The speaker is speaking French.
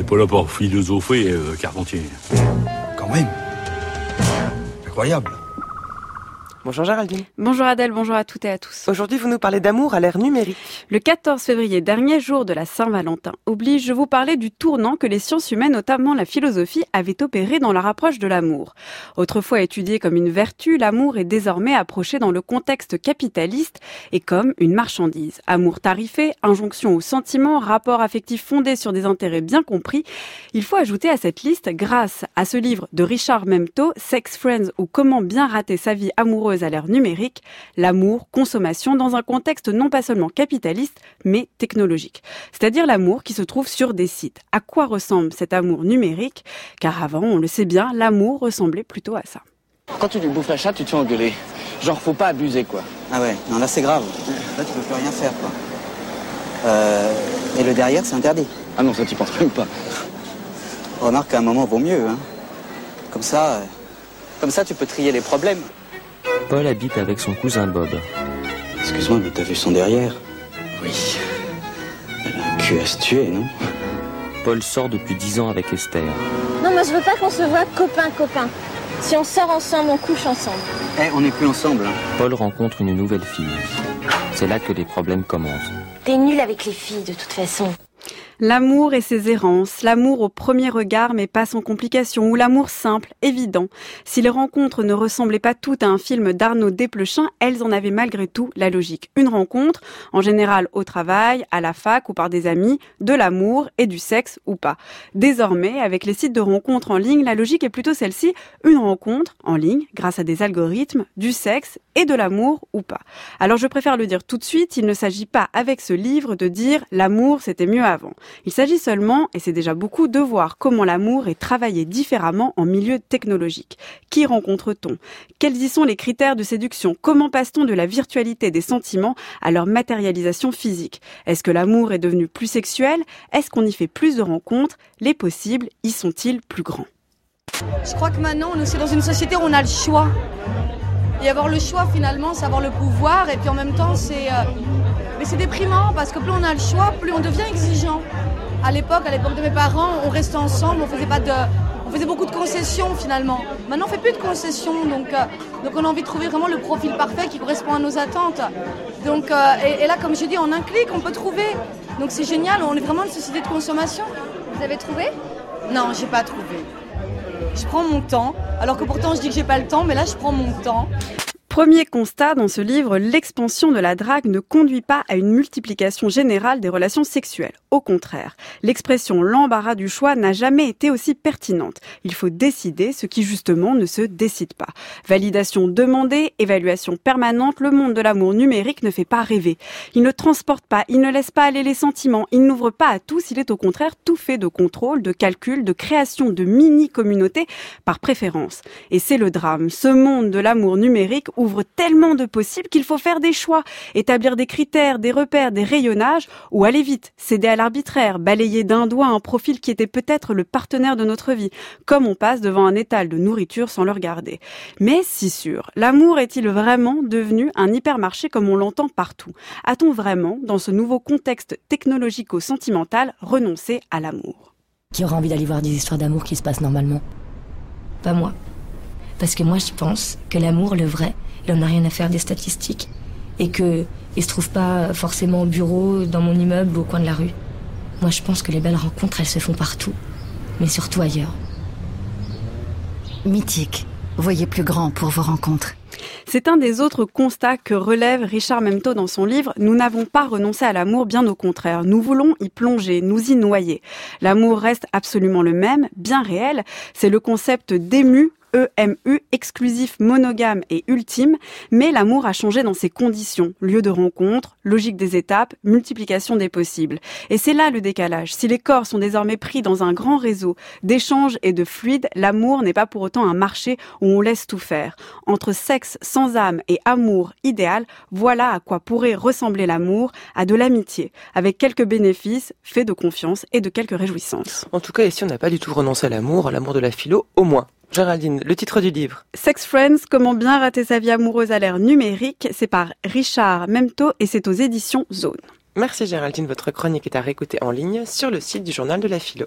n'est pas là pour philosopher, euh, Carpentier. Quand même. Incroyable. Bonjour Géraldine. Bonjour Adèle, bonjour à toutes et à tous. Aujourd'hui, vous nous parlez d'amour à l'ère numérique. Le 14 février, dernier jour de la Saint-Valentin, oblige, je vous parler du tournant que les sciences humaines, notamment la philosophie, avaient opéré dans leur approche de l'amour. Autrefois étudié comme une vertu, l'amour est désormais approché dans le contexte capitaliste et comme une marchandise. Amour tarifé, injonction au sentiment, rapport affectif fondé sur des intérêts bien compris. Il faut ajouter à cette liste, grâce à ce livre de Richard Memto, Sex Friends ou Comment bien rater sa vie amoureuse à l'ère numérique, l'amour, consommation dans un contexte non pas seulement capitaliste, mais technologique. C'est-à-dire l'amour qui se trouve sur des sites. À quoi ressemble cet amour numérique? Car avant, on le sait bien, l'amour ressemblait plutôt à ça. Quand tu lui bouffes la chatte, tu te fais engueuler. Genre, faut pas abuser, quoi. Ah ouais, non, là c'est grave. Là tu peux plus rien faire, quoi. Euh, et le derrière, c'est interdit. Ah non, ça, tu penses même pas. Remarque qu'à un moment, vaut mieux, hein. Comme ça, euh, comme ça, tu peux trier les problèmes. Paul habite avec son cousin Bob. Excuse-moi, mais t'as vu son derrière Oui. Elle a un cul à se tuer, non Paul sort depuis 10 ans avec Esther. Non, moi je veux pas qu'on se voit copain-copain. Si on sort ensemble, on couche ensemble. Eh, on n'est plus ensemble. hein. Paul rencontre une nouvelle fille. C'est là que les problèmes commencent. T'es nul avec les filles de toute façon. L'amour et ses errances, l'amour au premier regard mais pas sans complication, ou l'amour simple, évident. Si les rencontres ne ressemblaient pas toutes à un film d'Arnaud Desplechin, elles en avaient malgré tout la logique. Une rencontre, en général au travail, à la fac ou par des amis, de l'amour et du sexe ou pas. Désormais, avec les sites de rencontres en ligne, la logique est plutôt celle-ci, une rencontre en ligne, grâce à des algorithmes, du sexe et de l'amour ou pas. Alors je préfère le dire tout de suite, il ne s'agit pas avec ce livre de dire l'amour c'était mieux avant. Il s'agit seulement, et c'est déjà beaucoup, de voir comment l'amour est travaillé différemment en milieu technologique. Qui rencontre-t-on? Quels y sont les critères de séduction? Comment passe-t-on de la virtualité des sentiments à leur matérialisation physique? Est-ce que l'amour est devenu plus sexuel? Est-ce qu'on y fait plus de rencontres? Les possibles y sont-ils plus grands? Je crois que maintenant, on est dans une société où on a le choix. Et avoir le choix, finalement, c'est avoir le pouvoir. Et puis en même temps, c'est. euh, Mais c'est déprimant parce que plus on a le choix, plus on devient exigeant. À l'époque, à l'époque de mes parents, on restait ensemble, on faisait pas de. On faisait beaucoup de concessions finalement. Maintenant, on fait plus de concessions, donc, euh, donc on a envie de trouver vraiment le profil parfait qui correspond à nos attentes. Donc, euh, et, et là, comme je dis, en un clic, on peut trouver. Donc c'est génial, on est vraiment une société de consommation. Vous avez trouvé? Non, j'ai pas trouvé. Je prends mon temps, alors que pourtant je dis que j'ai pas le temps, mais là je prends mon temps. Premier constat dans ce livre, l'expansion de la drague ne conduit pas à une multiplication générale des relations sexuelles. Au contraire, l'expression l'embarras du choix n'a jamais été aussi pertinente. Il faut décider ce qui justement ne se décide pas. Validation demandée, évaluation permanente, le monde de l'amour numérique ne fait pas rêver. Il ne transporte pas, il ne laisse pas aller les sentiments, il n'ouvre pas à tous, il est au contraire tout fait de contrôle, de calcul, de création de mini-communautés par préférence. Et c'est le drame. Ce monde de l'amour numérique ouvre tellement de possibles qu'il faut faire des choix, établir des critères, des repères, des rayonnages, ou aller vite, céder à l'arbitraire, balayer d'un doigt un profil qui était peut-être le partenaire de notre vie, comme on passe devant un étal de nourriture sans le regarder. Mais si sûr, l'amour est-il vraiment devenu un hypermarché comme on l'entend partout? A-t-on vraiment, dans ce nouveau contexte technologico-sentimental, renoncé à l'amour? Qui aura envie d'aller voir des histoires d'amour qui se passent normalement? Pas moi. Parce que moi, je pense que l'amour, le vrai, il en a rien à faire des statistiques. Et que il se trouve pas forcément au bureau, dans mon immeuble, au coin de la rue. Moi, je pense que les belles rencontres, elles se font partout. Mais surtout ailleurs. Mythique. Voyez plus grand pour vos rencontres. C'est un des autres constats que relève Richard Memto dans son livre. Nous n'avons pas renoncé à l'amour, bien au contraire. Nous voulons y plonger, nous y noyer. L'amour reste absolument le même, bien réel. C'est le concept d'ému EMU, exclusif, monogame et ultime, mais l'amour a changé dans ses conditions, lieu de rencontre, logique des étapes, multiplication des possibles. Et c'est là le décalage. Si les corps sont désormais pris dans un grand réseau d'échanges et de fluides, l'amour n'est pas pour autant un marché où on laisse tout faire. Entre sexe sans âme et amour idéal, voilà à quoi pourrait ressembler l'amour, à de l'amitié, avec quelques bénéfices, faits de confiance et de quelques réjouissances. En tout cas, ici, on n'a pas du tout renoncé à l'amour, à l'amour de la philo, au moins. Géraldine, le titre du livre. Sex Friends, comment bien rater sa vie amoureuse à l'ère numérique, c'est par Richard Memto et c'est aux éditions Zone. Merci Géraldine, votre chronique est à réécouter en ligne sur le site du journal de la philo.